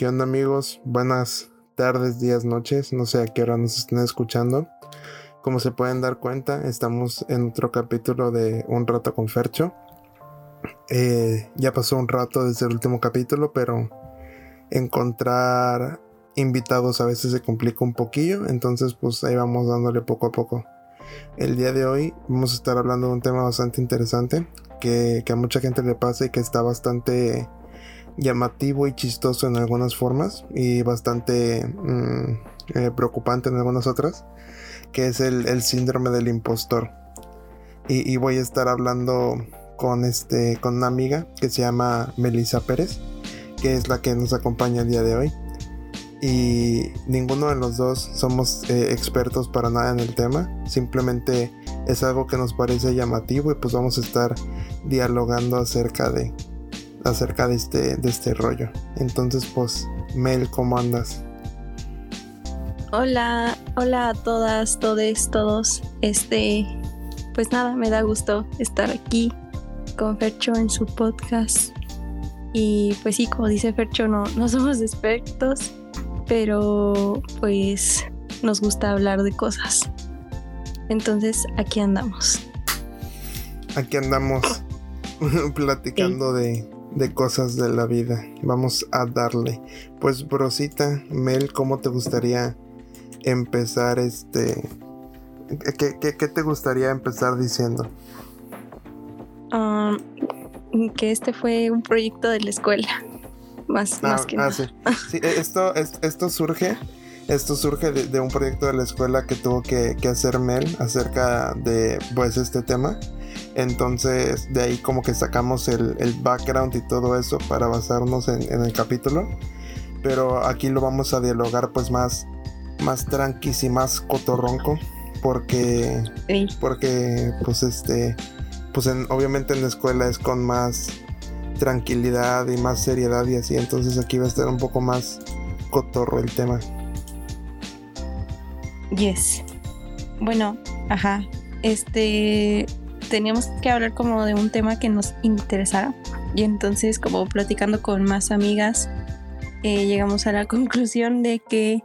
¿Qué onda amigos? Buenas tardes, días, noches. No sé a qué hora nos estén escuchando. Como se pueden dar cuenta, estamos en otro capítulo de Un rato con Fercho. Eh, ya pasó un rato desde el último capítulo, pero encontrar invitados a veces se complica un poquillo. Entonces pues ahí vamos dándole poco a poco. El día de hoy vamos a estar hablando de un tema bastante interesante que, a mucha gente le pasa y que está bastante llamativo y chistoso en algunas formas y bastante mm, eh, preocupante en algunas otras, que es el, síndrome del impostor. Y, voy a estar hablando con, este, con una amiga que se llama Melissa Pérez, que es la que nos acompaña el día de hoy. Y ninguno de los dos somos eh, expertos para nada en el tema, simplemente es algo que nos parece llamativo y pues vamos a estar dialogando acerca de acerca de este de este rollo. Entonces, pues Mel, ¿cómo andas? Hola, hola a todas, todes, todos. Este, pues nada, me da gusto estar aquí con Fercho en su podcast. Y pues sí, como dice Fercho, no, no somos expertos, pero pues nos gusta hablar de cosas. Entonces, aquí andamos. Aquí andamos platicando de, cosas de la vida. Vamos a darle. Pues, brosita, Mel, ¿cómo te gustaría empezar este... ¿Qué, te gustaría empezar diciendo? Um, que este fue un proyecto de la escuela. Más, ah, que ah, nada. Sí. esto, esto surge esto surge de, un proyecto de la escuela que tuvo que, hacer Mel acerca de pues este tema. Entonces de ahí como que sacamos el, background y todo eso para basarnos en, el capítulo. Pero aquí lo vamos a dialogar pues más, más tranquis y más cotorronco. Porque, porque pues este, pues obviamente en la escuela es con más tranquilidad y más seriedad y así. Entonces aquí va a estar un poco más cotorro el tema. Yes. Bueno, ajá. Este teníamos que hablar como de un tema que nos interesara. Y entonces, como platicando con más amigas, eh, llegamos a la conclusión de que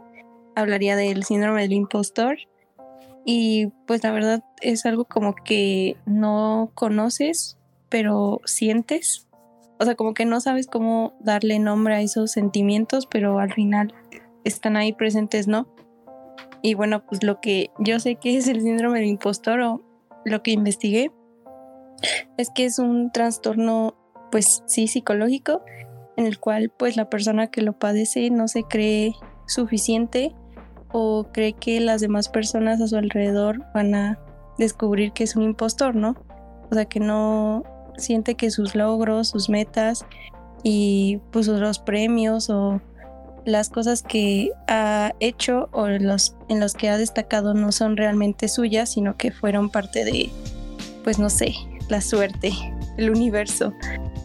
hablaría del síndrome del impostor. Y pues la verdad es algo como que no conoces, pero sientes. O sea, como que no sabes cómo darle nombre a esos sentimientos, pero al final están ahí presentes, ¿no? Y bueno, pues lo que yo sé que es el síndrome del impostor o lo que investigué es que es un trastorno, pues sí, psicológico, en el cual pues la persona que lo padece no se cree suficiente o cree que las demás personas a su alrededor van a descubrir que es un impostor, ¿no? O sea, que no siente que sus logros, sus metas y pues los premios o las cosas que ha hecho o los, en los que ha destacado no son realmente suyas, sino que fueron parte de, pues no sé, la suerte, el universo,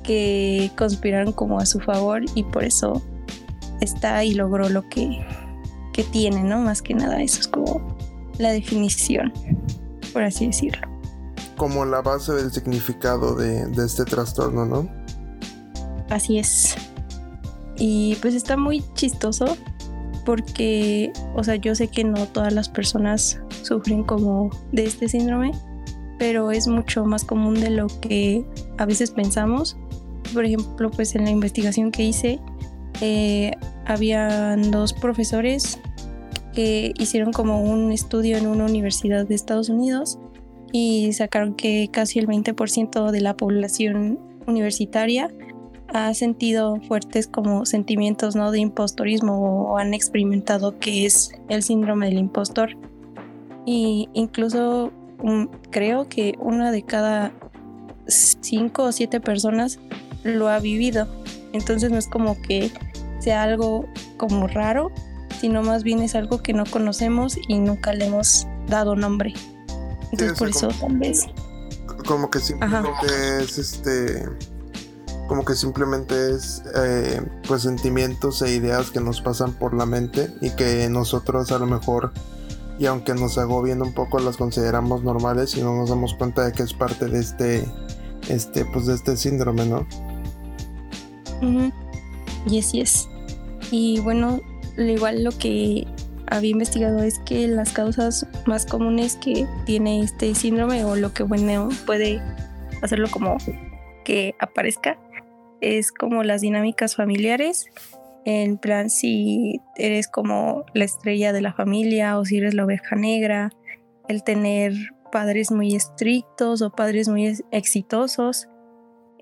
que conspiraron como a su favor y por eso está y logró lo que, que tiene, ¿no? Más que nada, eso es como la definición, por así decirlo. Como la base del significado de, de este trastorno, ¿no? Así es. Y pues está muy chistoso porque, o sea, yo sé que no todas las personas sufren como de este síndrome, pero es mucho más común de lo que a veces pensamos. Por ejemplo, pues en la investigación que hice, eh, habían dos profesores que hicieron como un estudio en una universidad de Estados Unidos y sacaron que casi el 20% de la población universitaria ha sentido fuertes como sentimientos ¿no? de impostorismo o han experimentado que es el síndrome del impostor. Y incluso mm, creo que una de cada cinco o siete personas lo ha vivido. Entonces no es como que sea algo como raro, sino más bien es algo que no conocemos y nunca le hemos dado nombre. Entonces por eso tal vez. Como que simplemente es este como que simplemente es eh, pues sentimientos e ideas que nos pasan por la mente y que nosotros a lo mejor y aunque nos agobien un poco las consideramos normales y no nos damos cuenta de que es parte de este este pues de este síndrome no y así es. Y bueno, igual lo que había investigado es que las causas más comunes que tiene este síndrome o lo que bueno puede hacerlo como que aparezca es como las dinámicas familiares en plan si eres como la estrella de la familia o si eres la oveja negra, el tener padres muy estrictos o padres muy exitosos,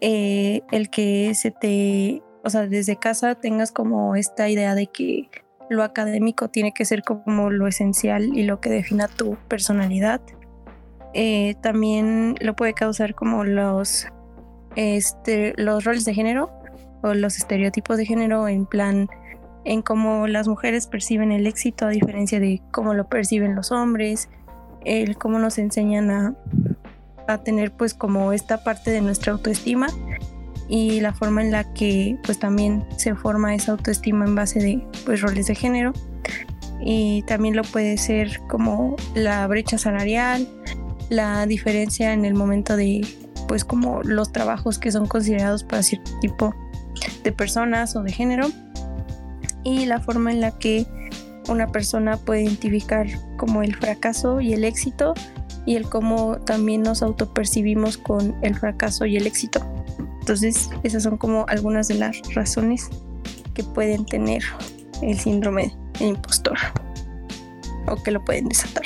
eh, el que se te, o sea, desde casa tengas como esta idea de que lo académico tiene que ser como lo esencial y lo que defina tu personalidad. Eh, también lo puede causar como los, este, los roles de género, o los estereotipos de género en plan en cómo las mujeres perciben el éxito a diferencia de cómo lo perciben los hombres, el cómo nos enseñan a, a tener pues como esta parte de nuestra autoestima y la forma en la que pues también se forma esa autoestima en base de pues roles de género. Y también lo puede ser como la brecha salarial, la diferencia en el momento de pues como los trabajos que son considerados para cierto tipo de personas o de género y la forma en la que una persona puede identificar como el fracaso y el éxito y el cómo también nos autopercibimos con el fracaso y el éxito. Entonces, esas son como algunas de las razones que pueden tener el síndrome de impostor o que lo pueden desatar.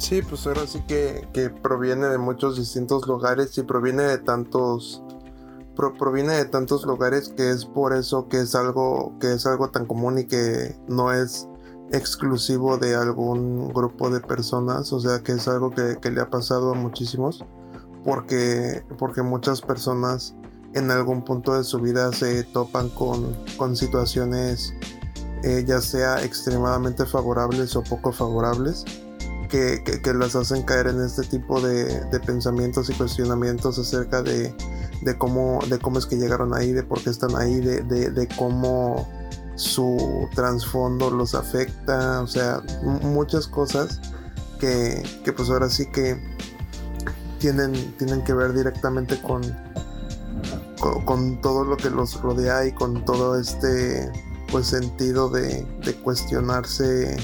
Sí, pues ahora sí que, que proviene de muchos distintos lugares y proviene de tantos proviene de tantos lugares que es por eso que es algo que es algo tan común y que no es exclusivo de algún grupo de personas, o sea que es algo que, le ha pasado a muchísimos, porque, porque muchas personas en algún punto de su vida se topan con, con situaciones eh, ya sea extremadamente favorables o poco favorables que, las hacen caer en este tipo de, pensamientos y cuestionamientos acerca de, cómo, es que llegaron ahí, de por qué están ahí, de, cómo su trasfondo los afecta, o sea, muchas cosas que, pues ahora sí que tienen, tienen que ver directamente con, todo lo que los rodea y con todo este pues sentido de cuestionarse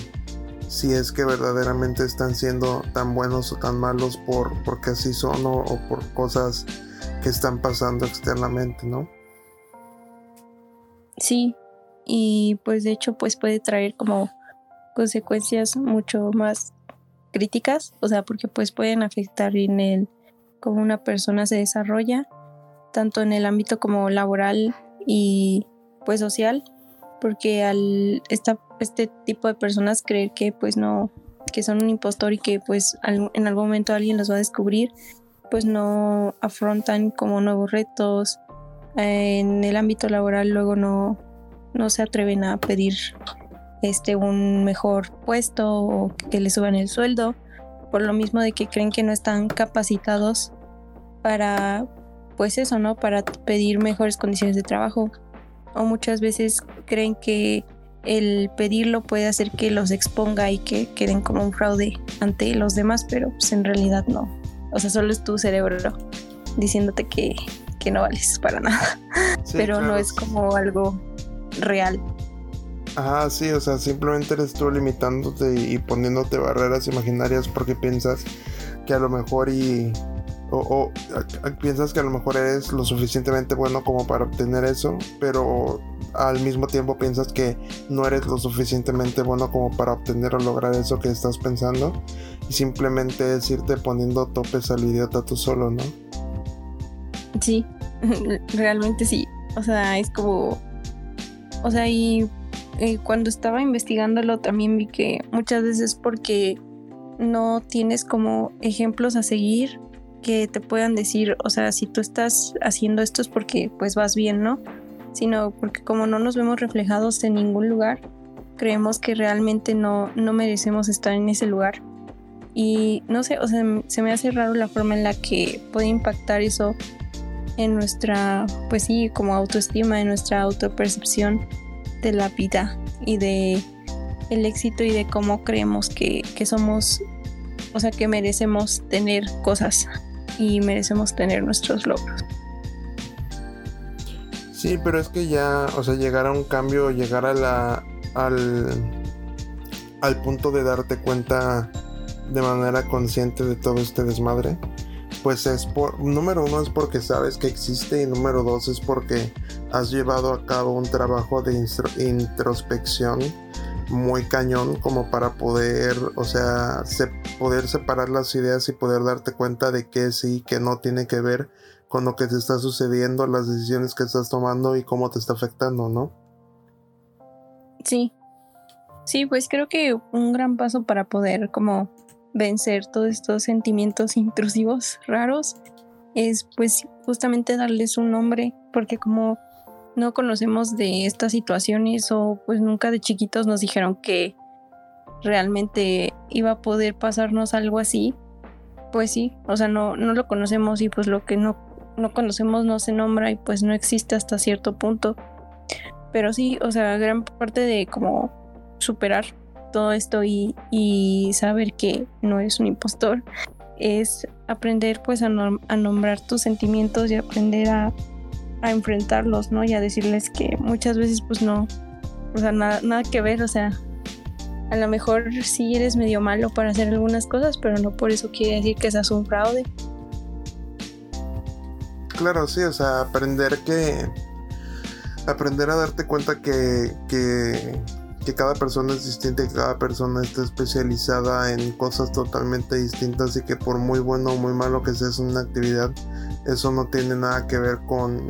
si es que verdaderamente están siendo tan buenos o tan malos por porque así son o, por cosas que están pasando externamente, ¿no? Sí, y pues de hecho pues puede traer como consecuencias mucho más críticas, o sea, porque pues pueden afectar en el cómo una persona se desarrolla, tanto en el ámbito como laboral y pues social, porque al esta, este tipo de personas creer que pues no, que son un impostor y que pues en algún momento alguien los va a descubrir, pues no afrontan como nuevos retos. En el ámbito laboral luego no, no se atreven a pedir este un mejor puesto o que le suban el sueldo, por lo mismo de que creen que no están capacitados para pues eso, ¿no? Para pedir mejores condiciones de trabajo o muchas veces creen que el pedirlo puede hacer que los exponga y que queden como un fraude ante los demás, pero pues en realidad no. O sea, solo es tu cerebro diciéndote que, que no vales para nada, pero no es como algo real. Ah, sí, o sea, simplemente eres tú limitándote y poniéndote barreras imaginarias porque piensas que a lo mejor y o, piensas que a lo mejor eres lo suficientemente bueno como para obtener eso, pero al mismo tiempo piensas que no eres lo suficientemente bueno como para obtener o lograr eso que estás pensando y simplemente es irte poniendo topes al idiota tú solo, ¿no? Sí, realmente sí. O sea, es como... O sea, y eh, cuando estaba investigándolo también vi que muchas veces porque no tienes como ejemplos a seguir que te puedan decir, o sea, si tú estás haciendo esto es porque pues vas bien, ¿no? Sino porque como no nos vemos reflejados en ningún lugar, creemos que realmente no, no merecemos estar en ese lugar. Y no sé, o sea, se me hace raro la forma en la que puede impactar eso en nuestra, pues sí, como autoestima, en nuestra autopercepción de la vida y de el éxito y de cómo creemos que, que somos, o sea, que merecemos tener cosas y merecemos tener nuestros logros. Sí, pero es que ya, o sea, llegar a un cambio, llegar a la, al, al punto de darte cuenta de manera consciente de todo este desmadre, pues es por, número uno es porque sabes que existe y número dos es porque has llevado a cabo un trabajo de introspección muy cañón como para poder, o sea, poder separar las ideas y poder darte cuenta de que sí, que no tiene que ver con lo que te está sucediendo, las decisiones que estás tomando y cómo te está afectando, ¿no? Sí. Sí, pues creo que un gran paso para poder como vencer todos estos sentimientos intrusivos raros es pues justamente darles un nombre, porque como no conocemos de estas situaciones o pues nunca de chiquitos nos dijeron que realmente iba a poder pasarnos algo así, pues sí, o sea, no, no lo conocemos y pues lo que no, no conocemos no se nombra y pues no existe hasta cierto punto. Pero sí, o sea, gran parte de como superar todo esto y, y saber que no eres un impostor es aprender pues a, a nombrar tus sentimientos y aprender a a enfrentarlos, ¿no? Y a decirles que muchas veces pues no, o sea, nada, nada que ver, o sea, a lo mejor sí eres medio malo para hacer algunas cosas, pero no por eso quiere decir que seas un fraude. Claro, sí, o sea, aprender que... Aprender a darte cuenta que, que, que cada persona es distinta que cada persona está especializada en cosas totalmente distintas y que por muy bueno o muy malo que seas una actividad, eso no tiene nada que ver con,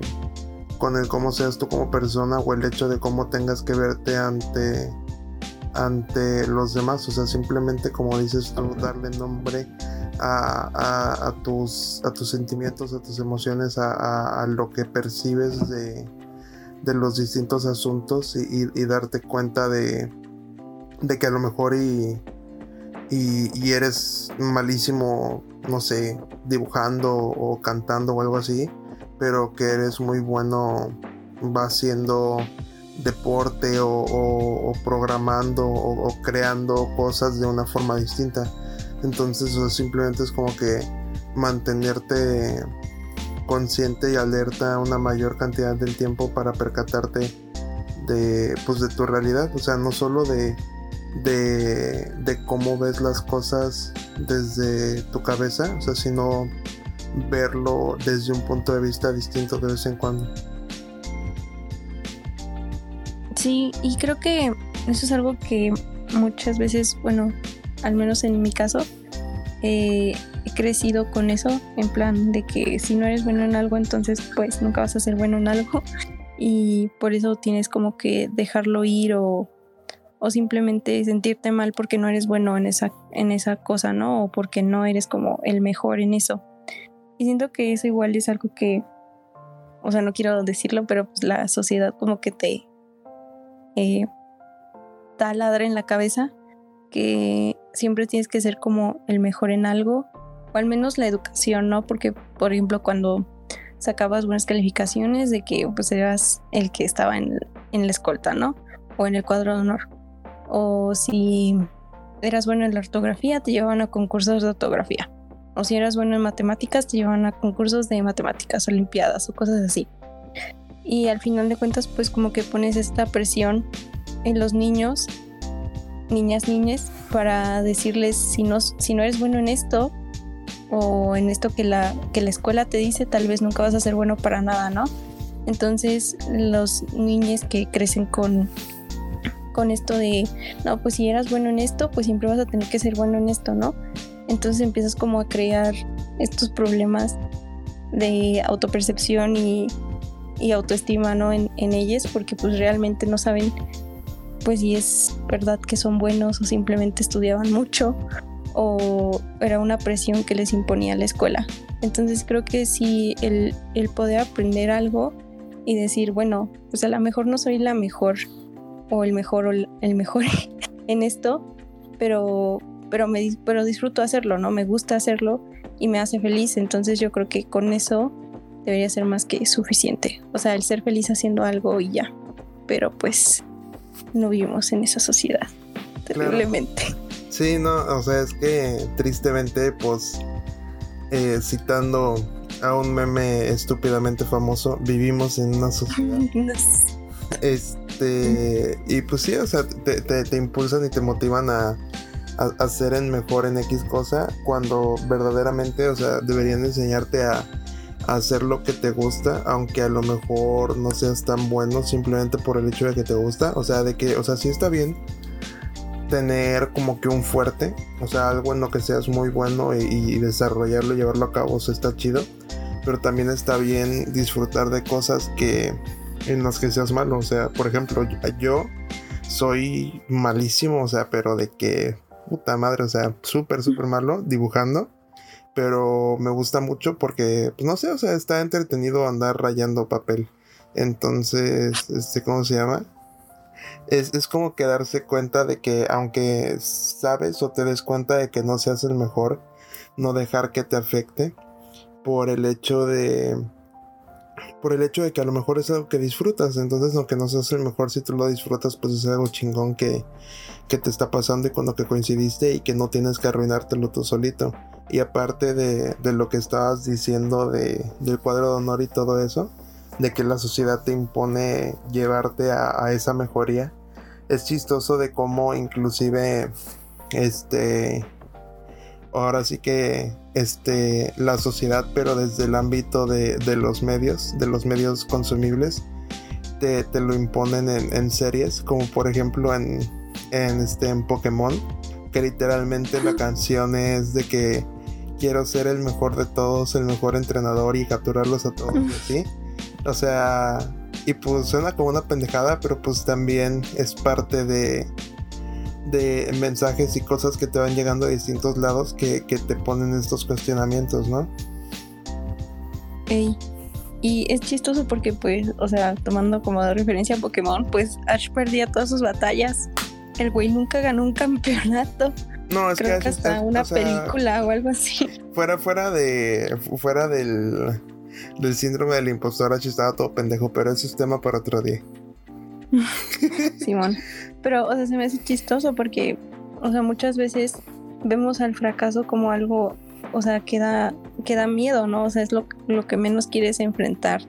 con el cómo seas tú como persona o el hecho de cómo tengas que verte ante, ante los demás. O sea, simplemente como dices tú, darle nombre a, tus, a tus sentimientos, a tus emociones, a, lo que percibes de, los distintos asuntos y, darte cuenta de, de que a lo mejor y, y, eres malísimo, no sé, dibujando o cantando o algo así, pero que eres muy bueno, va haciendo deporte o, programando o, creando cosas de una forma distinta. Entonces simplemente es como que mantenerte consciente y alerta una mayor cantidad del tiempo para percatarte de pues de tu realidad, o sea, no solo de de, de cómo ves las cosas desde tu cabeza, o sea, sino verlo desde un punto de vista distinto de vez en cuando. Sí, y creo que eso es algo que muchas veces, bueno, al menos en mi caso, eh, he crecido con eso, en plan de que si no eres bueno en algo, entonces pues nunca vas a ser bueno en algo y por eso tienes como que dejarlo ir o o simplemente sentirte mal porque no eres bueno en esa, en esa cosa, ¿no? O porque no eres como el mejor en eso. Y siento que eso igual es algo que, o sea, no quiero decirlo, pero pues la sociedad como que te eh, taladra en la cabeza que siempre tienes que ser como el mejor en algo, o al menos la educación, ¿no? Porque, por ejemplo, cuando sacabas buenas calificaciones de que pues eras el que estaba en, en la escolta, ¿no? O en el cuadro de honor o si eras bueno en la ortografía, te llevaban a concursos de ortografía. O si eras bueno en matemáticas, te llevaban a concursos de matemáticas, olimpiadas o cosas así. Y al final de cuentas, pues como que pones esta presión en los niños, niñas, niñas, para decirles si no, si no eres bueno en esto o en esto que la, que la escuela te dice, tal vez nunca vas a ser bueno para nada, ¿no? Entonces los niños que crecen con con esto de, no, pues si eras bueno en esto, pues siempre vas a tener que ser bueno en esto, ¿no? Entonces empiezas como a crear estos problemas de autopercepción y, autoestima, ¿no? En, en ellas, porque pues realmente no saben, pues si es verdad que son buenos o simplemente estudiaban mucho o era una presión que les imponía la escuela. Entonces creo que si el, el poder aprender algo y decir, bueno, pues a lo mejor no soy la mejor o el mejor o el mejor en esto, pero, pero, me, pero disfruto hacerlo, ¿no? Me gusta hacerlo y me hace feliz, entonces yo creo que con eso debería ser más que suficiente. O sea, el ser feliz haciendo algo y ya. Pero pues no vivimos en esa sociedad, terriblemente. Sí, no, o sea, es que tristemente, pues, eh, citando a un meme estúpidamente famoso, vivimos en una sociedad. Este, y pues sí, o sea, te, impulsan y te motivan a, a, ser mejor en X cosa, cuando verdaderamente, o sea, deberían enseñarte a, a hacer lo que te gusta, aunque a lo mejor no seas tan bueno simplemente por el hecho de que te gusta, o sea, de que, o sea, sí está bien tener como que un fuerte, o sea, algo en lo que seas muy bueno y, desarrollarlo y llevarlo a cabo, o está chido, pero también está bien disfrutar de cosas que en las que seas malo, o sea, por ejemplo, yo soy malísimo, o sea, pero de que puta madre, o sea, súper, súper malo dibujando, pero me gusta mucho porque, pues no sé, o sea, está entretenido andar rayando papel. Entonces, este, ¿cómo se llama? Es, como que darse cuenta de que aunque sabes o te des cuenta de que no seas el mejor, no dejar que te afecte por el hecho de por el hecho de que a lo mejor es algo que disfrutas, entonces aunque no seas el mejor, si tú lo disfrutas, pues es algo chingón que, que te está pasando y con lo que coincidiste y que no tienes que arruinártelo tú solito. Y aparte de, de lo que estabas diciendo de, del cuadro de honor y todo eso, de que la sociedad te impone llevarte a, esa mejoría. Es chistoso de cómo inclusive este ahora sí que este la sociedad pero desde el ámbito de, los medios de los medios consumibles te, lo imponen en, series como por ejemplo en, en este en Pokémon que literalmente la canción es de que quiero ser el mejor de todos el mejor entrenador y capturarlos a todos ¿sí? O sea, y pues suena como una pendejada, pero pues también es parte de, de mensajes y cosas que te van llegando de distintos lados que, te ponen estos cuestionamientos, ¿no? Ey. Y es chistoso porque, pues, o sea, tomando como de referencia a Pokémon, pues Ash perdía todas sus batallas. El güey nunca ganó un campeonato. No, es Creo que, hasta una película o algo así. Fuera, fuera de. Fuera del del síndrome del impostor, H estaba todo pendejo, pero ese es tema para otro día. Simón. Pero, o sea, se me hace chistoso porque, o sea, muchas veces vemos al fracaso como algo, o sea, que da, miedo, ¿no? O sea, es lo, lo que menos quieres enfrentar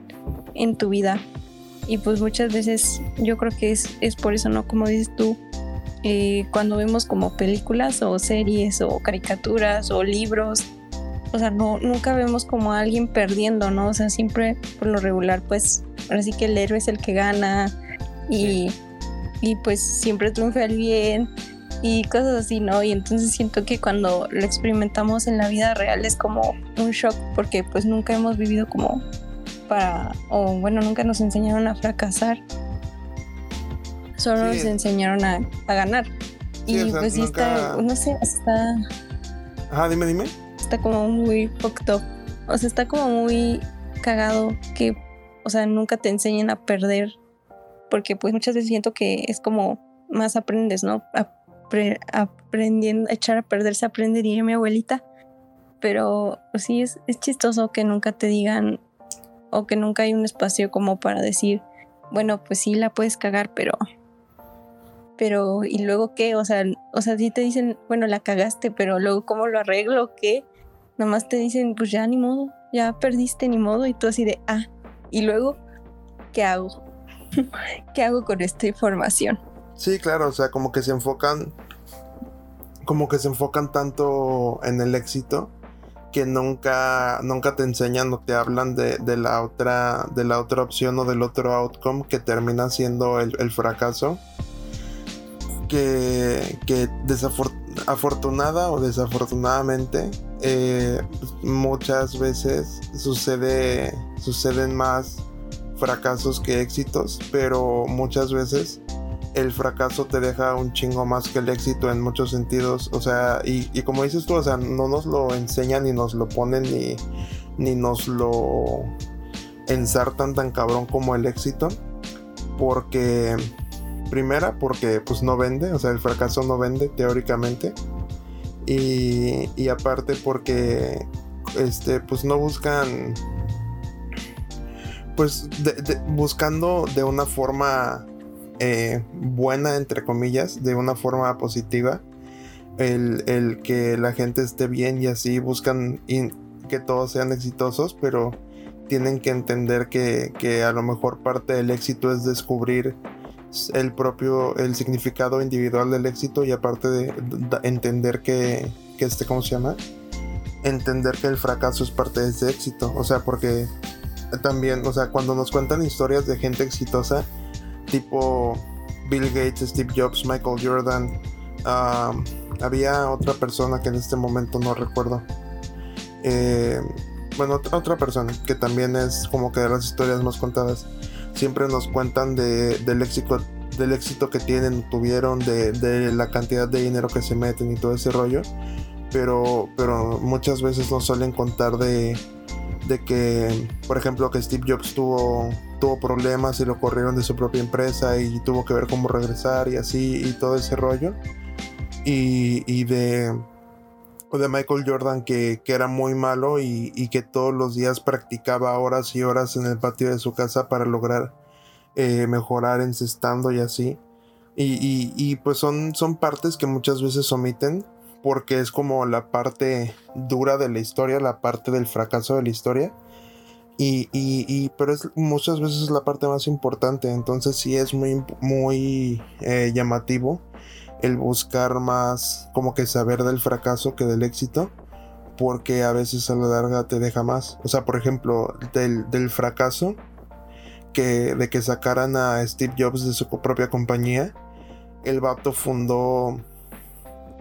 en tu vida. Y pues muchas veces yo creo que es, es por eso, ¿no? Como dices tú, eh, cuando vemos como películas o series o caricaturas o libros o sea, no, nunca vemos como a alguien perdiendo, ¿no? O sea, siempre por lo regular, pues, ahora sí que el héroe es el que gana y, y pues siempre triunfa el bien y cosas así, ¿no? Y entonces siento que cuando lo experimentamos en la vida real es como un shock porque pues nunca hemos vivido como para, o bueno, nunca nos enseñaron a fracasar, solo nos enseñaron a, ganar. y pues sí está, no sé, está... Ajá, dime, dime está como muy fucked up. O sea, está como muy cagado que, o sea, nunca te enseñen a perder. Porque pues muchas veces siento que es como más aprendes, ¿no? aprendiendo, echar a perder se aprende, diría mi abuelita. Pero pues, sí, es, es chistoso que nunca te digan o que nunca hay un espacio como para decir, bueno, pues sí la puedes cagar, pero pero y luego qué, o sea, o sea, sí te dicen, bueno, la cagaste, pero luego cómo lo arreglo, qué, Nomás te dicen, pues ya ni modo, ya perdiste ni modo y tú así de, ah, y luego, ¿qué hago? ¿Qué hago con esta información? Sí, claro, o sea, como que se enfocan, como que se enfocan tanto en el éxito que nunca, nunca te enseñan o te hablan de, la otra, de la otra opción o del otro outcome que termina siendo el, fracaso. Que, que afortunada o desafortunadamente eh, muchas veces sucede, suceden más fracasos que éxitos, pero muchas veces el fracaso te deja un chingo más que el éxito en muchos sentidos. O sea, y, como dices tú, o sea, no nos lo enseñan ni nos lo ponen ni, ni nos lo ensartan tan cabrón como el éxito. Porque, primera, porque pues no vende, o sea, el fracaso no vende teóricamente. Y, aparte porque este pues no buscan pues buscando de una forma eh, buena entre comillas de una forma positiva el, que la gente esté bien y así buscan que todos sean exitosos, pero tienen que entender que, que a lo mejor parte del éxito es descubrir el propio, el significado individual del éxito y aparte de, entender que, que este, ¿cómo se llama? Entender que el fracaso es parte de ese éxito. O sea, porque también, o sea, cuando nos cuentan historias de gente exitosa, tipo Bill Gates, Steve Jobs, Michael Jordan, había otra persona que en este momento no recuerdo. Eh, bueno, otra persona que también es como que de las historias más contadas siempre nos cuentan del éxito del éxito que tienen, tuvieron, de, la cantidad de dinero que se meten y todo ese rollo. Pero, pero muchas veces nos suelen contar de, de que, por ejemplo, que Steve Jobs tuvo, tuvo problemas y lo corrieron de su propia empresa y tuvo que ver cómo regresar y así y todo ese rollo. Y, de de Michael Jordan que, era muy malo y, que todos los días practicaba horas y horas en el patio de su casa para lograr eh, mejorar encestando y así. Y, y, pues son, son partes que muchas veces omiten porque es como la parte dura de la historia, la parte del fracaso de la historia. Y, y, pero es, muchas veces es la parte más importante, entonces sí es muy, muy eh, llamativo el buscar más como que saber del fracaso que del éxito, porque a veces a la larga te deja más. O sea, por ejemplo, del, fracaso, que, de que sacaran a Steve Jobs de su propia compañía, el vato fundó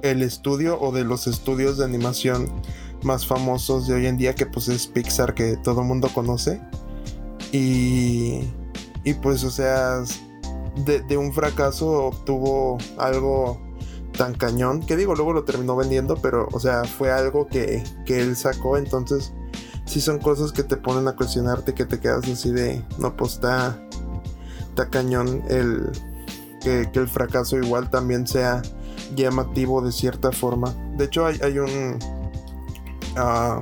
el estudio o de los estudios de animación más famosos de hoy en día, que pues es Pixar, que todo el mundo conoce. Y, y pues, o sea, de, un fracaso obtuvo algo tan cañón, que digo, luego lo terminó vendiendo, pero, o sea, fue algo que, él sacó, entonces, sí son cosas que te ponen a cuestionarte, que te quedas así de, no, pues está, está cañón el, que, el fracaso igual también sea llamativo de cierta forma. De hecho, hay, hay un... Ah,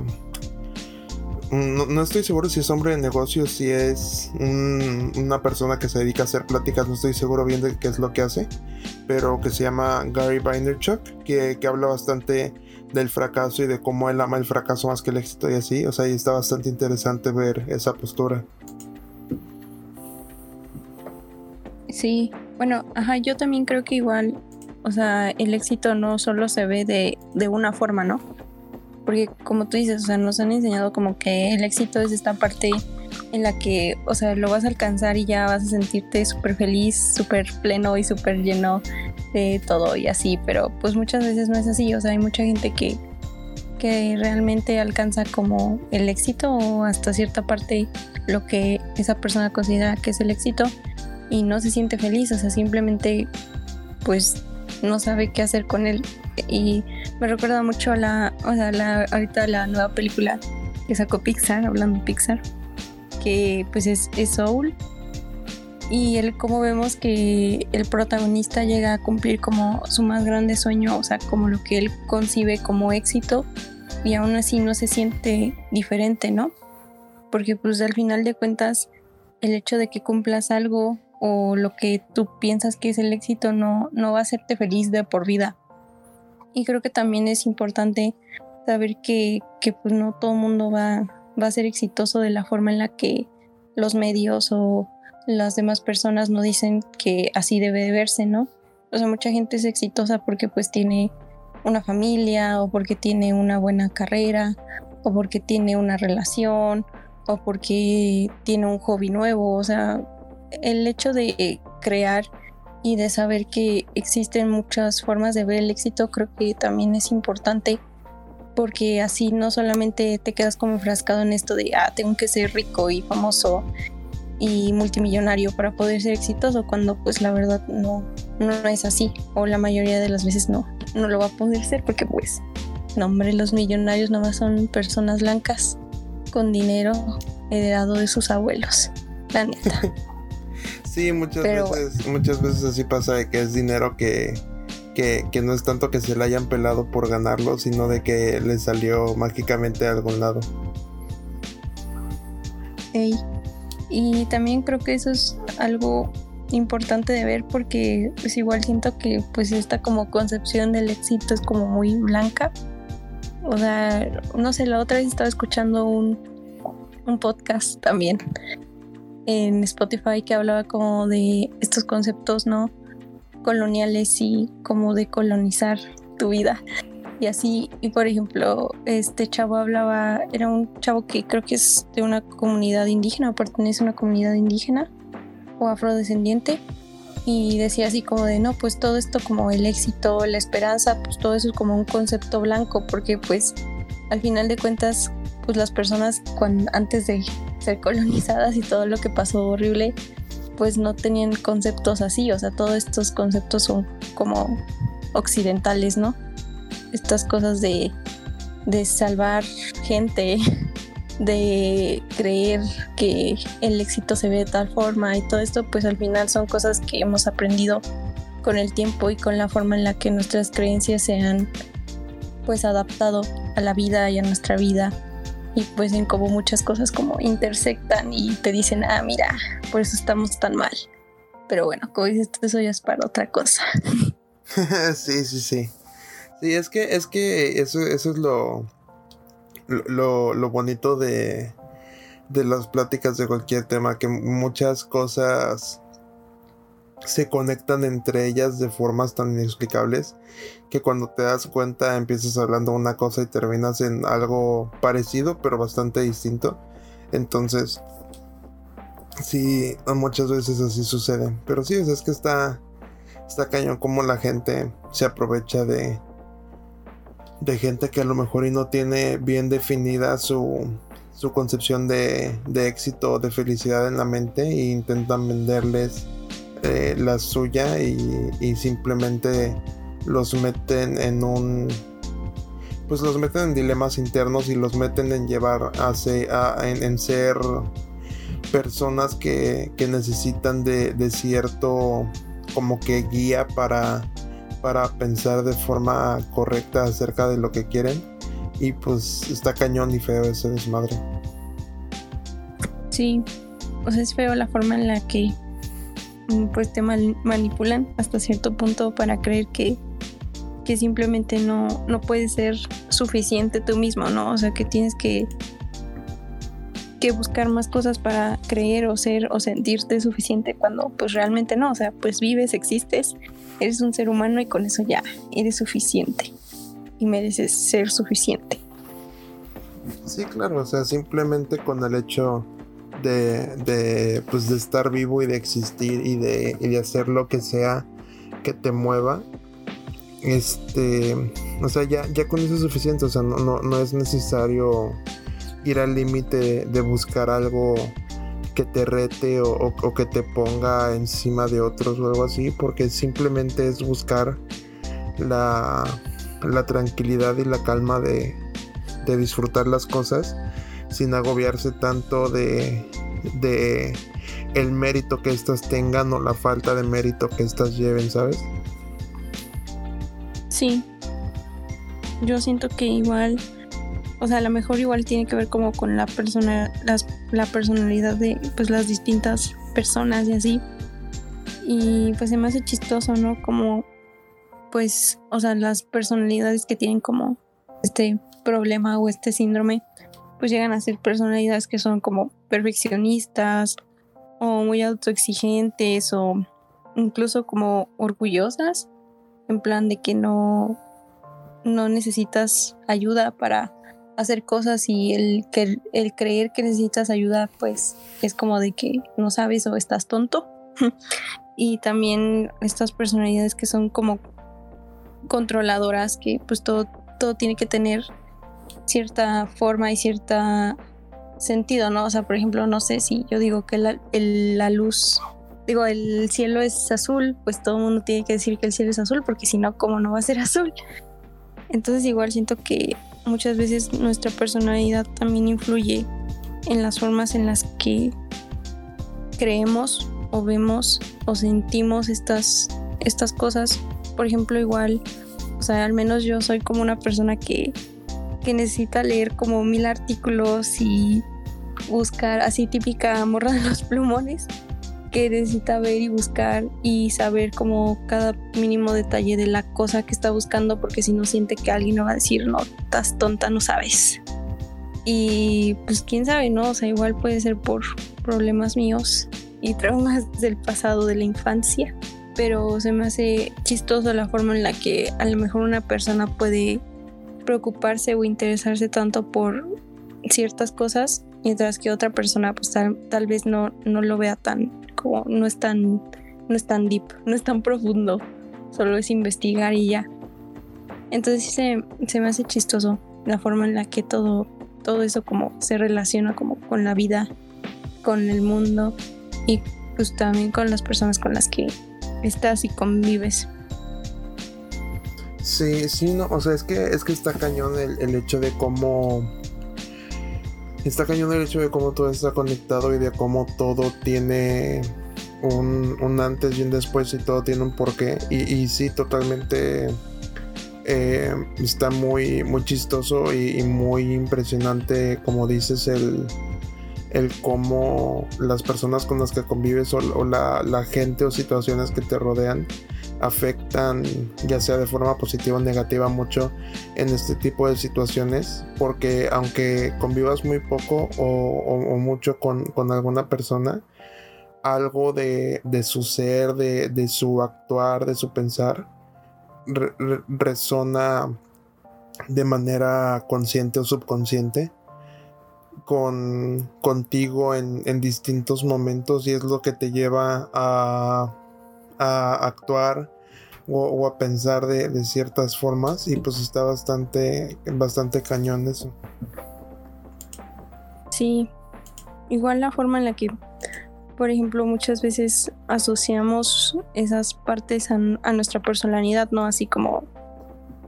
no, estoy seguro si es hombre de negocios, si es una persona que se dedica a hacer pláticas, no estoy seguro bien de qué es lo que hace, pero que se llama Gary Vaynerchuk, que, que habla bastante del fracaso y de cómo él ama el fracaso más que el éxito y así, o sea, y está bastante interesante ver esa postura. Sí, bueno, ajá, yo también creo que igual, o sea, el éxito no solo se ve de, de una forma, ¿no? Porque como tú dices, o sea, nos han enseñado como que el éxito es esta parte en la que, o sea, lo vas a alcanzar y ya vas a sentirte súper feliz, súper pleno y súper lleno de todo y así, pero pues muchas veces no es así, o sea, hay mucha gente que, que realmente alcanza como el éxito o hasta cierta parte lo que esa persona considera que es el éxito y no se siente feliz, o sea, simplemente pues no sabe qué hacer con él y me recuerda mucho a la, o sea, la, ahorita la nueva película que sacó Pixar, hablando de Pixar, que pues es, Soul. Y él, como vemos que el protagonista llega a cumplir como su más grande sueño, o sea, como lo que él concibe como éxito, y aún así no se siente diferente, ¿no? Porque pues al final de cuentas, el hecho de que cumplas algo o lo que tú piensas que es el éxito no, no va a hacerte feliz de por vida. Y creo que también es importante saber que, pues no todo el mundo va, va a ser exitoso de la forma en la que los medios o las demás personas no dicen que así debe de verse, ¿no? O sea, mucha gente es exitosa porque pues tiene una familia o porque tiene una buena carrera o porque tiene una relación o porque tiene un hobby nuevo. O sea, el hecho de crear y de saber que existen muchas formas de ver el éxito creo que también es importante porque así no solamente te quedas como enfrascado en esto de, ah, tengo que ser rico y famoso y multimillonario para poder ser exitoso, cuando pues la verdad no, no es así, o la mayoría de las veces no, no lo va a poder ser porque pues, no hombre, los millonarios nomás son personas blancas con dinero heredado de sus abuelos, la neta. Sí, muchas veces, muchas veces así pasa de que es dinero que, que, no es tanto que se le hayan pelado por ganarlo, sino de que le salió mágicamente de algún lado. Y también creo que eso es algo importante de ver porque pues igual siento que pues esta como concepción del éxito es como muy blanca o sea, no sé, la otra vez estaba escuchando un, un podcast también en Spotify que hablaba como de estos conceptos, ¿no? Coloniales y como de colonizar tu vida. Y así, y por ejemplo, este chavo hablaba, era un chavo que creo que es de una comunidad indígena o pertenece a una comunidad indígena o afrodescendiente y decía así como de no, pues todo esto como el éxito, la esperanza, pues todo eso es como un concepto blanco, porque pues al final de cuentas, pues las personas antes de ser colonizadas y todo lo que pasó horrible, pues no tenían conceptos así, o sea, todos estos conceptos son como occidentales, ¿no? Estas cosas de, de salvar gente, de creer que el éxito se ve de tal forma y todo esto, pues al final son cosas que hemos aprendido con el tiempo y con la forma en la que nuestras creencias se han pues adaptado a la vida y a nuestra vida y pues en como muchas cosas como intersectan y te dicen, ah, mira, por eso estamos tan mal. Pero bueno, como dices, eso ya es para otra cosa. sí, sí, sí. Sí, es que, es que eso, eso es lo, lo, lo bonito de, de las pláticas de cualquier tema, que muchas cosas se conectan entre ellas de formas tan inexplicables que cuando te das cuenta empiezas hablando una cosa y terminas en algo parecido pero bastante distinto. Entonces, sí, muchas veces así sucede. Pero sí, es que está, está cañón como la gente se aprovecha de, de gente que a lo mejor y no tiene bien definida su, su concepción de, de éxito, de felicidad en la mente e intentan venderles eh, la suya y, simplemente los meten en un pues los meten en dilemas internos y los meten en llevar a, a en, ser personas que, que necesitan de, cierto como que guía para para pensar de forma correcta acerca de lo que quieren. Y pues está cañón y feo ese desmadre. Sí, sea, es feo la forma en la que pues te manipulan hasta cierto punto para creer que, que simplemente no, no puedes ser suficiente tú mismo, ¿no? O sea, que tienes que, que buscar más cosas para creer o ser o sentirte suficiente cuando pues realmente no, o sea, pues vives, existes Eres un ser humano y con eso ya eres suficiente y mereces ser suficiente. Sí, claro, o sea, simplemente con el hecho de, de, pues de estar vivo y de existir y de, y de hacer lo que sea que te mueva, este, o sea, ya, ya con eso es suficiente, o sea, no, no, no es necesario ir al límite de buscar algo que te rete o, que te ponga encima de otros o algo así, porque simplemente es buscar la, tranquilidad y la calma de, disfrutar las cosas sin agobiarse tanto de, de el mérito que éstas tengan o la falta de mérito que éstas lleven, ¿sabes? Sí. Yo siento que igual o sea, a lo mejor igual tiene que ver como con la persona, la personalidad de pues las distintas personas y así. Y pues se me hace chistoso, ¿no? Como pues, o sea, las personalidades que tienen como este problema o este síndrome, pues llegan a ser personalidades que son como perfeccionistas o muy autoexigentes o incluso como orgullosas, en plan de que no, no necesitas ayuda para hacer cosas y el, que, el creer que necesitas ayuda pues es como de que no sabes o estás tonto. y también estas personalidades que son como controladoras, que pues todo, todo tiene que tener cierta forma y cierta sentido, ¿no? O sea, por ejemplo, no sé si yo digo que la, la luz, digo, el cielo es azul, pues todo el mundo tiene que decir que el cielo es azul, porque si no, ¿cómo no va a ser azul? Entonces igual siento que muchas veces nuestra personalidad también influye en las formas en las que creemos o vemos o sentimos estas, estas cosas. Por ejemplo, igual, o sea, al menos yo soy como una persona que, que necesita leer como mil artículos y buscar así típica morra de los plumones que necesita ver y buscar y saber como cada mínimo detalle de la cosa que está buscando porque si no siente que alguien le va a decir, no, estás tonta, no sabes. Y pues quién sabe, ¿no? O sea, igual puede ser por problemas míos y traumas del pasado, de la infancia. Pero se me hace chistoso la forma en la que a lo mejor una persona puede preocuparse o interesarse tanto por ciertas cosas, mientras que otra persona pues tal, vez no, no lo vea tan, como no es tan, no es tan deep, no es tan profundo, solo es investigar y ya. Entonces sí se, se me hace chistoso la forma en la que todo, todo eso como se relaciona como con la vida, con el mundo y pues también con las personas con las que estás y convives. Sí, sí, no, o sea, es que es que está cañón el, hecho de cómo está cañón el hecho de cómo todo está conectado y de cómo todo tiene un, antes y un después y todo tiene un porqué. Y, sí, totalmente eh, está muy, muy chistoso y, muy impresionante, como dices, el, el cómo las personas con las que convives o, la, la, gente o situaciones que te rodean afectan ya sea de forma positiva o negativa mucho en este tipo de situaciones porque aunque convivas muy poco o, mucho con, alguna persona algo de, su ser de, su actuar de su pensar resona de manera consciente o subconsciente con contigo en, distintos momentos y es lo que te lleva a, actuar o, a pensar de, ciertas formas y pues está bastante bastante cañón eso. Sí. Igual la forma en la que por ejemplo muchas veces asociamos esas partes a, a nuestra personalidad no así como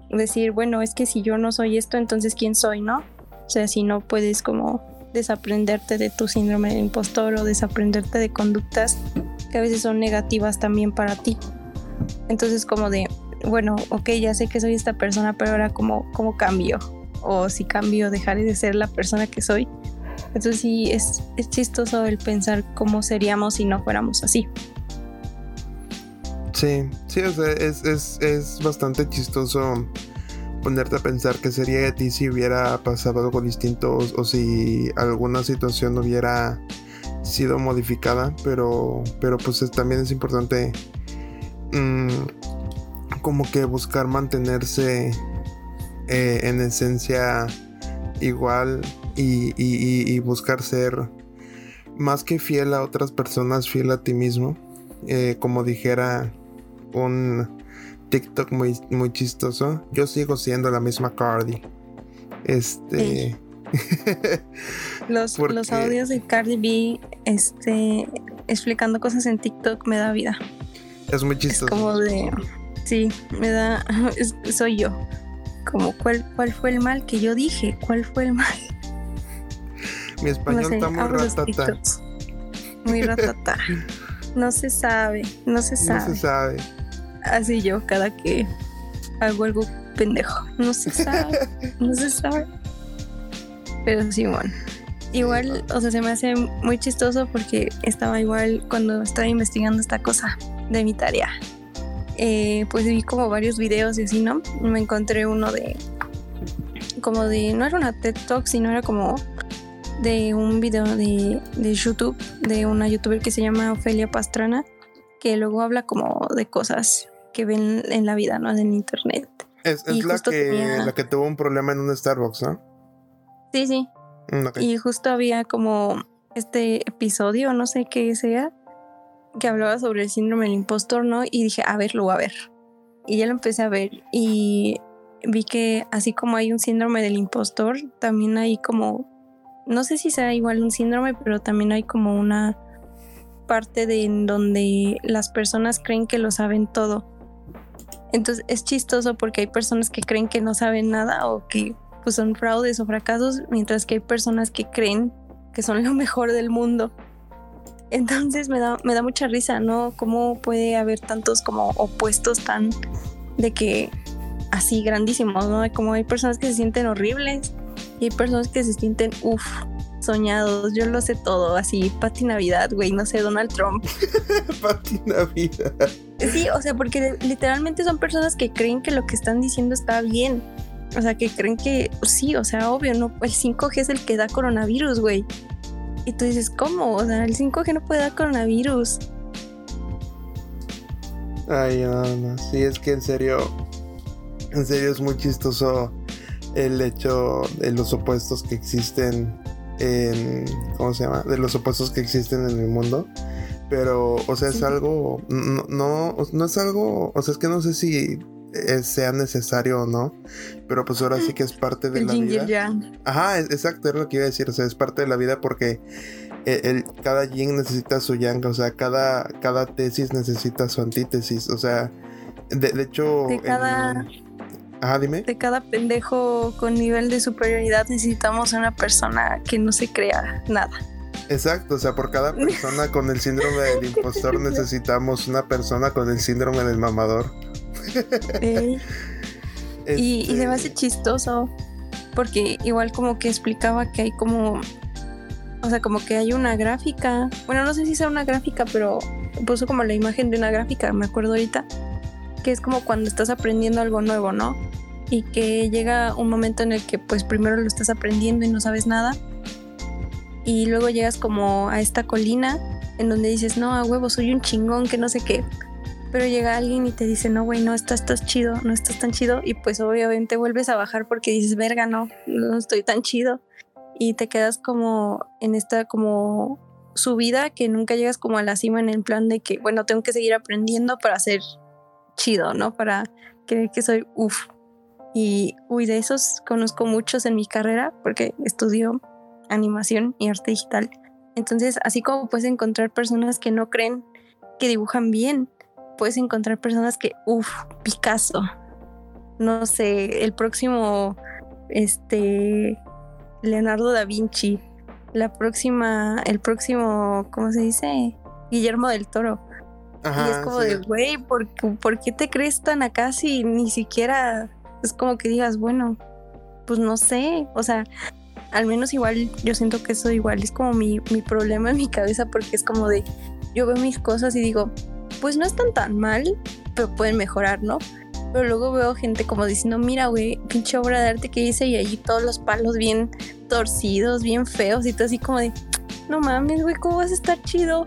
decir bueno es que si yo no soy esto entonces quién soy no o sea, si no puedes como desaprenderte de tu síndrome de impostor o desaprenderte de conductas que a veces son negativas también para ti. Entonces como de, bueno, ok, ya sé que soy esta persona, pero ahora cómo, cómo cambio. O si cambio, dejaré de ser la persona que soy. Entonces sí, es, es chistoso el pensar cómo seríamos si no fuéramos así. Sí, sí, o sea, es, es, es bastante chistoso ponerte a pensar qué sería de ti si hubiera pasado algo distinto o, si alguna situación hubiera sido modificada, pero, pero pues también es importante mm, como que buscar mantenerse eh, en esencia igual y, buscar ser más que fiel a otras personas, fiel a ti mismo, eh, como dijera un TikTok muy, muy chistoso. Yo sigo siendo la misma Cardi. Este. los, los audios de Cardi B este, explicando cosas en TikTok me da vida. Es muy chistoso. Es como de. Sí, me da. soy yo. Como, ¿cuál, ¿cuál fue el mal que yo dije? ¿Cuál fue el mal? Mi español está muy ratata. Muy ratata. No se sabe, no se sabe. No se sabe así yo cada que hago algo pendejo. No se sabe, no se sabe. Pero bueno. Igual, o sea, se me hace muy chistoso porque estaba igual cuando estaba investigando esta cosa de mi tarea. Eh, pues vi como varios videos y así, ¿no? Me encontré uno de. Como de. No era una TED Talk, sino era como de un video de, de YouTube de una youtuber que se llama Ofelia Pastrana que luego habla como de cosas que ven en la vida, ¿no? En internet. Es, la, que, la que tuvo un problema en un Starbucks, ¿no? Sí, sí. Mm, y justo había como este episodio, no sé qué sea, que hablaba sobre el síndrome del impostor, ¿no? Y dije, a ver, lo voy a ver. Y ya lo empecé a ver y vi que así como hay un síndrome del impostor, también hay como, no sé si sea igual un síndrome, pero también hay como una parte de en donde las personas creen que lo saben todo. Entonces es chistoso porque hay personas que creen que no saben nada o que pues, son fraudes o fracasos, mientras que hay personas que creen que son lo mejor del mundo. Entonces me da, me da mucha risa, ¿no? ¿Cómo puede haber tantos como opuestos tan de que así grandísimos, ¿no? Como hay personas que se sienten horribles y hay personas que se sienten, uff, soñados, yo lo sé todo, así, Pati Navidad, güey, no sé, Donald Trump. Pati Navidad. Sí, o sea, porque literalmente son personas que creen que lo que están diciendo está bien. O sea, que creen que sí, o sea, obvio, no, el 5G es el que da coronavirus, güey. Y tú dices, ¿cómo? O sea, el 5G no puede dar coronavirus. Ay, no, no, sí, es que en serio, en serio es muy chistoso el hecho de los opuestos que existen en, ¿cómo se llama? De los opuestos que existen en el mundo. Pero, o sea, es algo, no, no, no es algo, o sea, es que no sé si sea necesario o no, pero pues ahora sí que es parte de la vida. Ajá, exacto, era lo que iba a decir, o sea, es parte de la vida porque eh, el, cada yin necesita su yang, o sea, cada, cada tesis necesita su antítesis, o sea, de, hecho... De cada... Ajá, dime. De cada pendejo con nivel de superioridad necesitamos una persona que no se crea nada. Exacto, o sea, por cada persona con el síndrome del impostor necesitamos una persona con el síndrome del mamador. y, y se me hace chistoso porque igual como que explicaba que hay como, o sea, como que hay una gráfica, bueno, no sé si sea una gráfica, pero puso como la imagen de una gráfica, me acuerdo ahorita, que es como cuando estás aprendiendo algo nuevo, ¿no? Y que llega un momento en el que pues primero lo estás aprendiendo y no sabes nada. Y luego llegas como a esta colina en donde dices, no, a huevo, soy un chingón, que no sé qué pero llega alguien y te dice, no, güey, no estás, estás chido, no estás tan chido, y pues obviamente vuelves a bajar porque dices, verga, no, no estoy tan chido, y te quedas como en esta como subida que nunca llegas como a la cima en el plan de que, bueno, tengo que seguir aprendiendo para ser chido, ¿no? Para creer que soy uff. Y, uy, de esos conozco muchos en mi carrera porque estudio animación y arte digital. Entonces, así como puedes encontrar personas que no creen que dibujan bien, puedes encontrar personas que, uff, Picasso, no sé, el próximo, este, Leonardo da Vinci, la próxima, el próximo, ¿cómo se dice? Guillermo del Toro. y es como de, güey, ¿por, ¿por, qué te crees tan acá si ni siquiera es como que digas, bueno, pues no sé, o sea, al menos igual yo siento que eso igual es como mi, mi problema en mi cabeza porque es como de, yo veo mis cosas y digo, pues no están tan mal, pero pueden mejorar, ¿no? Pero luego veo gente como diciendo, mira, güey, pinche obra de arte que hice y allí todos los palos bien torcidos, bien feos y todo así como de, no mames, güey, ¿cómo vas a estar chido?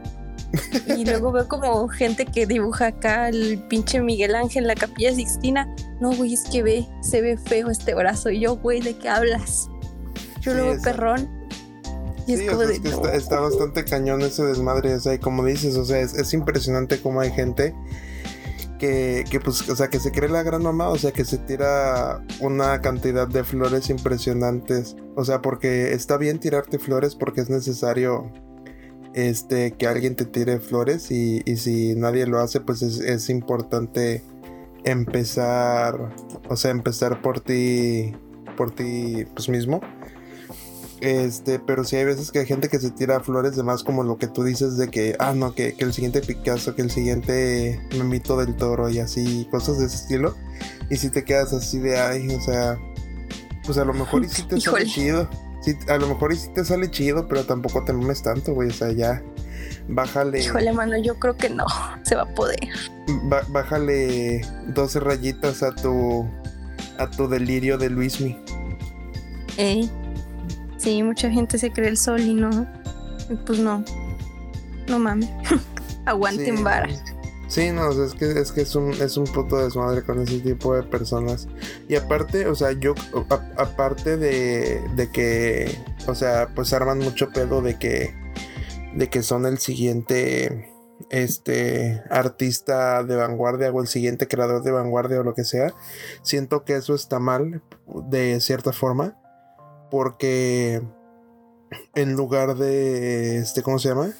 y luego veo como gente que dibuja acá el pinche Miguel Ángel, la capilla Sixtina. No, güey, es que ve, se ve feo este brazo. Y yo, güey, ¿de qué hablas? Yo veo perrón sí, es que está, bastante cañón ese desmadre, o sea, y como dices, o sea, es, impresionante cómo hay gente que, que, pues, o sea, que se cree la gran mamá, o sea, que se tira una cantidad de flores impresionantes, o sea, porque está bien tirarte flores porque es necesario este, que alguien te tire flores y, y si nadie lo hace, pues es, es importante empezar, o sea, empezar por ti, por ti, pues mismo este, pero sí hay veces que hay gente que se tira flores de más como lo que tú dices de que, ah, no, que, el siguiente Picasso, que el siguiente Memito del Toro y así, cosas de ese estilo. Y si te quedas así de, ay, o sea, pues a lo mejor y si te sale chido. Sí, a lo mejor y si te sale chido, pero tampoco te mames tanto, güey, o sea, ya. Bájale. Híjole, mano, yo creo que no se va a poder. bájale 12 rayitas a tu a tu delirio de Luismi. Ey. Sí, mucha gente se cree el sol y no. Pues no. No mames. Aguanten sí. vara. Sí, no, es que, es que es un, es un puto desmadre con ese tipo de personas. Y aparte, o sea, yo, aparte de, de que, o sea, pues arman mucho pedo de que, de que son el siguiente, este, artista de vanguardia o el siguiente creador de vanguardia o lo que sea. Siento que eso está mal, de cierta forma porque en lugar de, este, ¿cómo se llama?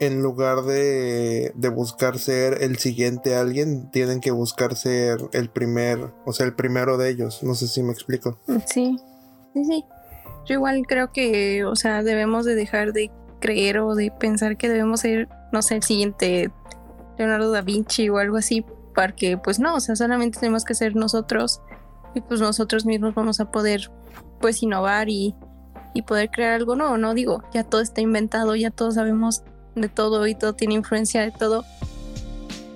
En lugar de, de buscar ser el siguiente alguien, tienen que buscar ser el primer, o sea, el primero de ellos. No sé si me explico. Sí, sí, sí. Yo igual creo que, o sea, debemos de dejar de creer o de pensar que debemos ser, no sé, el siguiente Leonardo da Vinci o algo así, porque pues no, o sea, solamente tenemos que ser nosotros y pues nosotros mismos vamos a poder pues innovar y, y poder crear algo nuevo, no digo, ya todo está inventado, ya todos sabemos de todo y todo tiene influencia de todo.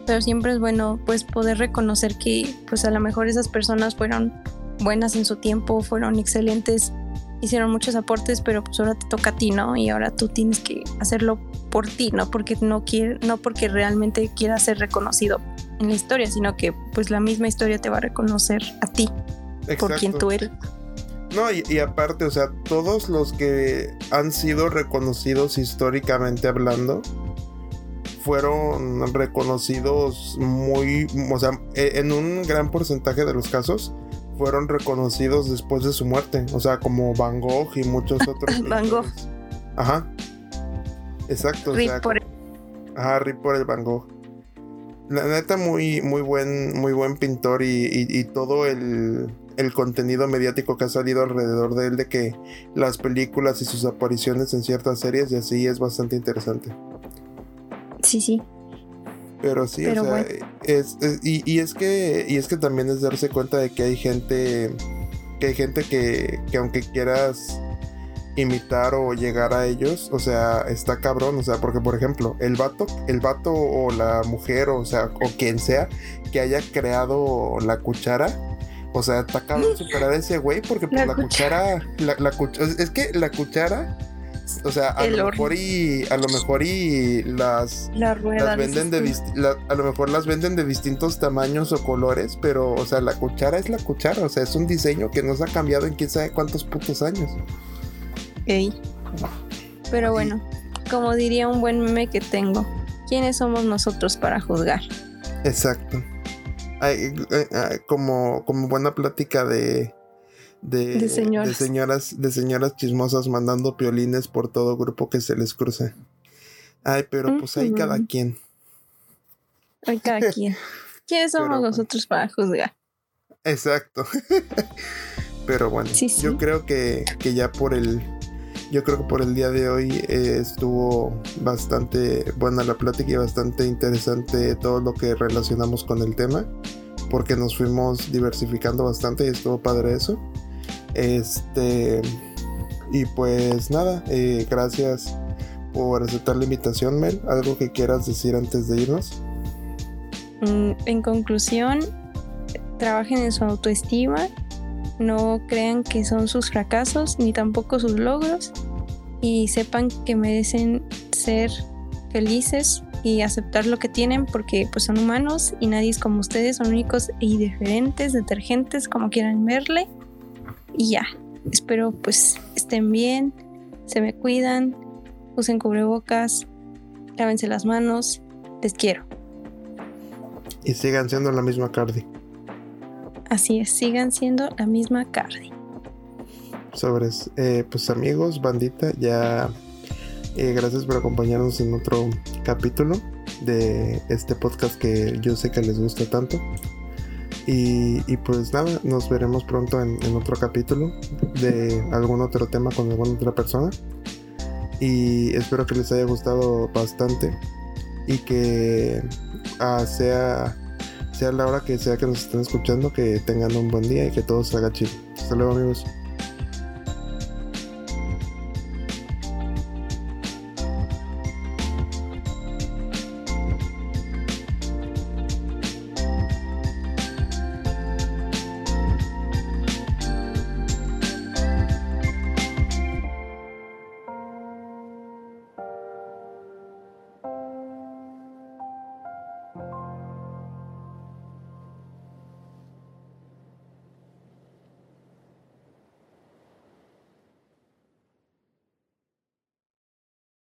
Pero siempre es bueno pues poder reconocer que pues a lo mejor esas personas fueron buenas en su tiempo, fueron excelentes, hicieron muchos aportes, pero pues ahora te toca a ti, ¿no? Y ahora tú tienes que hacerlo por ti, no porque no quiere, no porque realmente quieras ser reconocido en la historia, sino que pues la misma historia te va a reconocer a ti por quien tú eres. No, y, aparte, o sea, todos los que han sido reconocidos históricamente hablando, fueron reconocidos muy, o sea, e, en un gran porcentaje de los casos, fueron reconocidos después de su muerte. O sea, como Van Gogh y muchos otros. Van Gogh. Ajá. Exacto. o sea, por el... Ajá, Rip por el Van Gogh. La neta, muy, muy buen, muy buen pintor y todo el, el contenido mediático que ha salido alrededor de él, de que las películas y sus apariciones en ciertas series y así es bastante interesante. Sí, sí. Pero sí, o sea, es, y, es que, y es que también es darse cuenta de que hay gente, que hay gente que, que aunque quieras imitar o llegar a ellos, o sea, está cabrón, o sea, porque por ejemplo, el vato, el vato o la mujer, o sea, o quien sea que haya creado la cuchara, o sea, está cabrón superar a ese güey porque pues, la, cuchara, la, es que la cuchara, o sea, a lo mejor y a lo mejor y las, las venden de a lo mejor las venden de distintos tamaños o colores, pero o sea, la cuchara es la cuchara, o sea, es un diseño que no se ha cambiado en quién sabe cuántos putos años. Ey. Pero bueno, como diría un buen meme que tengo, ¿quiénes somos nosotros para juzgar? Exacto como, como buena plática de, de, señoras. de señoras chismosas mandando piolines por todo grupo que se les cruce. Ay, pero pues hay cada quien. Hay cada quien. ¿Quiénes somos nosotros para juzgar? Exacto. pero bueno, yo creo que, que ya por el yo creo que por el día de hoy eh, estuvo bastante buena la plática y bastante interesante todo lo que relacionamos con el tema, porque nos fuimos diversificando bastante y estuvo padre eso. Este, y pues nada, eh, gracias por aceptar la invitación, Mel. ¿Algo que quieras decir antes de irnos? Mm, en conclusión, trabajen en su autoestima no crean que son sus fracasos ni tampoco sus logros y sepan que merecen ser felices y aceptar lo que tienen porque pues son humanos y nadie es como ustedes, son únicos y diferentes, detergentes, como quieran verle. Y ya, espero pues estén bien, se me cuidan, usen cubrebocas, lávense las manos, les quiero. Y sigan siendo la misma Cardi. Así es, sigan siendo la misma Cardi. Sobres, eh, pues amigos, bandita, ya eh, gracias por acompañarnos en otro capítulo de este podcast que yo sé que les gusta tanto. Y, pues nada, nos veremos pronto en, otro capítulo de algún otro tema con alguna otra persona. Y espero que les haya gustado bastante y que ah, sea sea la hora que sea que nos estén escuchando, que tengan un buen día y que todo salga chido. Hasta luego amigos.